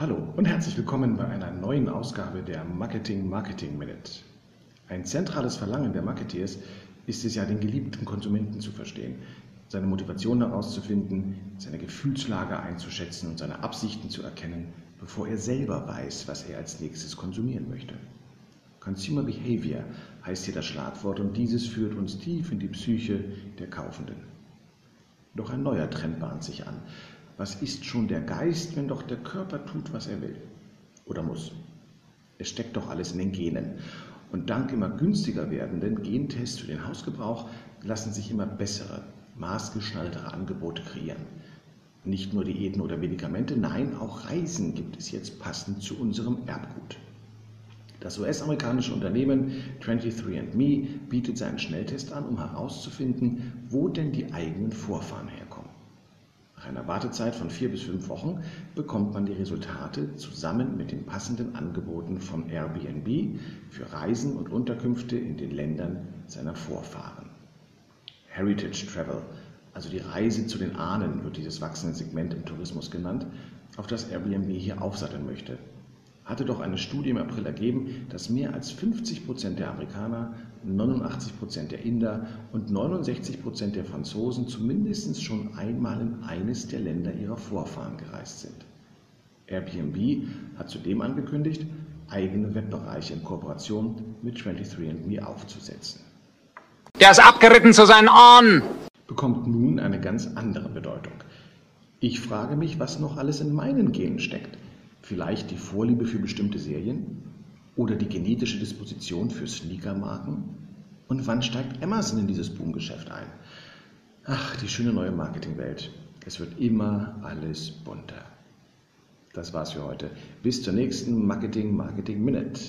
Hallo und herzlich willkommen bei einer neuen Ausgabe der Marketing Marketing Minute. Ein zentrales Verlangen der Marketeers ist es ja, den geliebten Konsumenten zu verstehen, seine Motivation herauszufinden, seine Gefühlslage einzuschätzen und seine Absichten zu erkennen, bevor er selber weiß, was er als nächstes konsumieren möchte. Consumer Behavior heißt hier das Schlagwort und dieses führt uns tief in die Psyche der Kaufenden. Doch ein neuer Trend bahnt sich an. Was ist schon der Geist, wenn doch der Körper tut, was er will oder muss? Es steckt doch alles in den Genen. Und dank immer günstiger werdenden Gentests für den Hausgebrauch lassen sich immer bessere, maßgeschneidertere Angebote kreieren. Nicht nur Diäten oder Medikamente, nein, auch Reisen gibt es jetzt passend zu unserem Erbgut. Das US-amerikanische Unternehmen 23andMe bietet seinen Schnelltest an, um herauszufinden, wo denn die eigenen Vorfahren herkommen. Nach einer Wartezeit von vier bis fünf Wochen bekommt man die Resultate zusammen mit den passenden Angeboten von Airbnb für Reisen und Unterkünfte in den Ländern seiner Vorfahren. Heritage Travel, also die Reise zu den Ahnen, wird dieses wachsende Segment im Tourismus genannt, auf das Airbnb hier aufsatteln möchte hatte doch eine Studie im April ergeben, dass mehr als 50 Prozent der Amerikaner, 89 Prozent der Inder und 69 Prozent der Franzosen zumindest schon einmal in eines der Länder ihrer Vorfahren gereist sind. Airbnb hat zudem angekündigt, eigene Webbereiche in Kooperation mit 23andMe aufzusetzen. Der ist abgeritten zu seinen Ohren! Bekommt nun eine ganz andere Bedeutung. Ich frage mich, was noch alles in meinen Genen steckt. Vielleicht die Vorliebe für bestimmte Serien? Oder die genetische Disposition für Sneakermarken? Und wann steigt Amazon in dieses Boomgeschäft ein? Ach, die schöne neue Marketingwelt. Es wird immer alles bunter. Das war's für heute. Bis zur nächsten Marketing Marketing Minute.